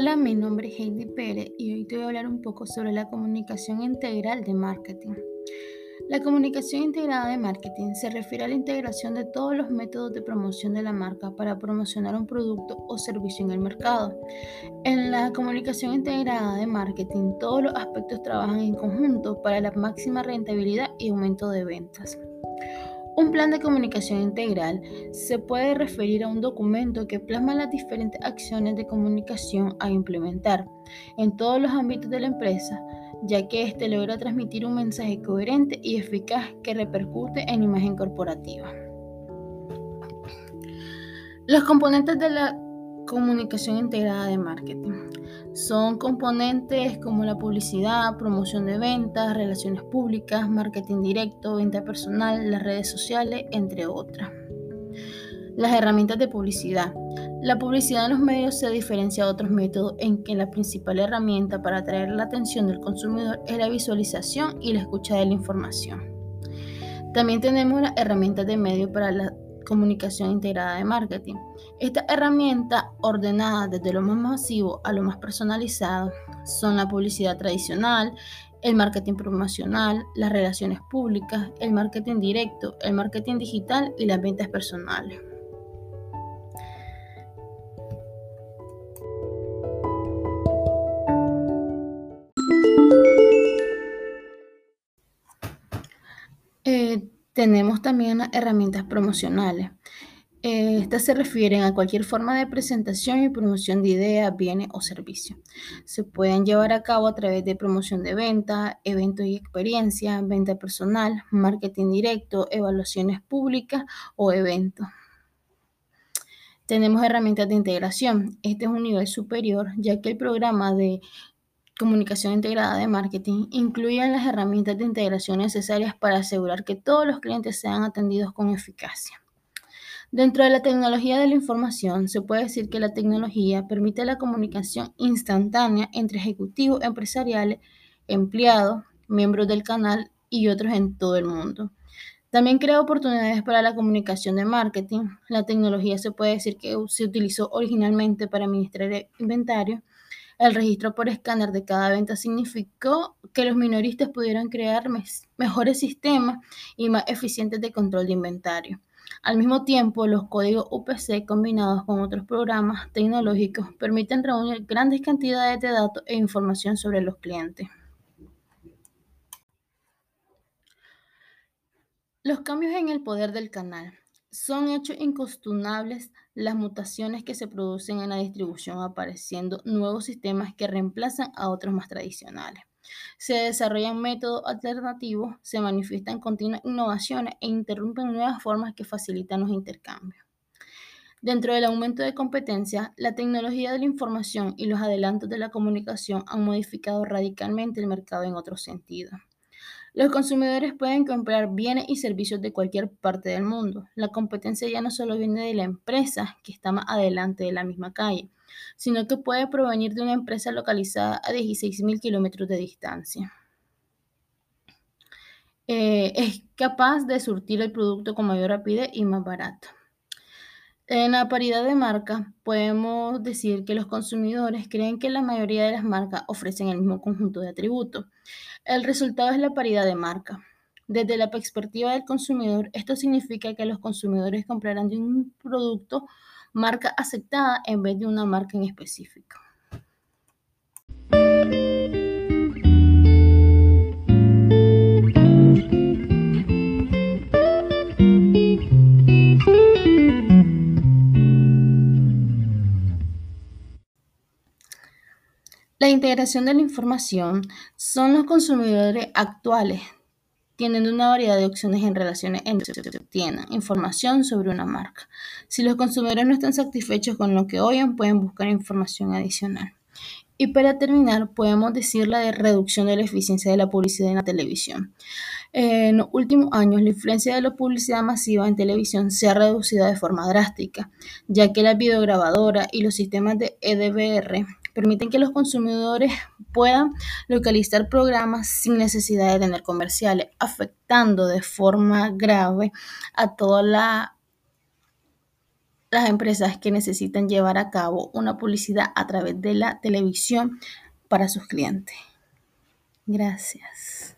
Hola, mi nombre es Heidi Pérez y hoy te voy a hablar un poco sobre la comunicación integral de marketing. La comunicación integrada de marketing se refiere a la integración de todos los métodos de promoción de la marca para promocionar un producto o servicio en el mercado. En la comunicación integrada de marketing, todos los aspectos trabajan en conjunto para la máxima rentabilidad y aumento de ventas. Un plan de comunicación integral se puede referir a un documento que plasma las diferentes acciones de comunicación a implementar en todos los ámbitos de la empresa, ya que éste logra transmitir un mensaje coherente y eficaz que repercute en imagen corporativa. Los componentes de la comunicación integrada de marketing. Son componentes como la publicidad, promoción de ventas, relaciones públicas, marketing directo, venta personal, las redes sociales, entre otras. Las herramientas de publicidad. La publicidad en los medios se diferencia de otros métodos en que la principal herramienta para atraer la atención del consumidor es la visualización y la escucha de la información. También tenemos las herramientas de medio para la comunicación integrada de marketing. Esta herramienta ordenada desde lo más masivo a lo más personalizado son la publicidad tradicional, el marketing promocional, las relaciones públicas, el marketing directo, el marketing digital y las ventas personales. Tenemos también herramientas promocionales. Eh, estas se refieren a cualquier forma de presentación y promoción de ideas, bienes o servicios. Se pueden llevar a cabo a través de promoción de venta, eventos y experiencias, venta personal, marketing directo, evaluaciones públicas o eventos. Tenemos herramientas de integración. Este es un nivel superior, ya que el programa de comunicación integrada de marketing incluyen las herramientas de integración necesarias para asegurar que todos los clientes sean atendidos con eficacia. Dentro de la tecnología de la información, se puede decir que la tecnología permite la comunicación instantánea entre ejecutivos empresariales, empleados, miembros del canal y otros en todo el mundo. También crea oportunidades para la comunicación de marketing. La tecnología se puede decir que se utilizó originalmente para administrar inventario el registro por escáner de cada venta significó que los minoristas pudieran crear mejores sistemas y más eficientes de control de inventario. Al mismo tiempo, los códigos UPC combinados con otros programas tecnológicos permiten reunir grandes cantidades de datos e información sobre los clientes. Los cambios en el poder del canal. Son hechos incuestionables las mutaciones que se producen en la distribución, apareciendo nuevos sistemas que reemplazan a otros más tradicionales. Se desarrollan métodos alternativos, se manifiestan continuas innovaciones e interrumpen nuevas formas que facilitan los intercambios. Dentro del aumento de competencia, la tecnología de la información y los adelantos de la comunicación han modificado radicalmente el mercado en otros sentidos. Los consumidores pueden comprar bienes y servicios de cualquier parte del mundo. La competencia ya no solo viene de la empresa que está más adelante de la misma calle, sino que puede provenir de una empresa localizada a 16.000 kilómetros de distancia. Eh, es capaz de surtir el producto con mayor rapidez y más barato. En la paridad de marca, podemos decir que los consumidores creen que la mayoría de las marcas ofrecen el mismo conjunto de atributos. El resultado es la paridad de marca. Desde la perspectiva del consumidor, esto significa que los consumidores comprarán de un producto marca aceptada en vez de una marca en específico. Integración de la información son los consumidores actuales, tienen una variedad de opciones en relaciones entre que obtienen información sobre una marca. Si los consumidores no están satisfechos con lo que oyen, pueden buscar información adicional. Y para terminar, podemos decir la de reducción de la eficiencia de la publicidad en la televisión. En los últimos años, la influencia de la publicidad masiva en televisión se ha reducido de forma drástica, ya que la videograbadora y los sistemas de EDVR permiten que los consumidores puedan localizar programas sin necesidad de tener comerciales, afectando de forma grave a toda la las empresas que necesitan llevar a cabo una publicidad a través de la televisión para sus clientes. Gracias.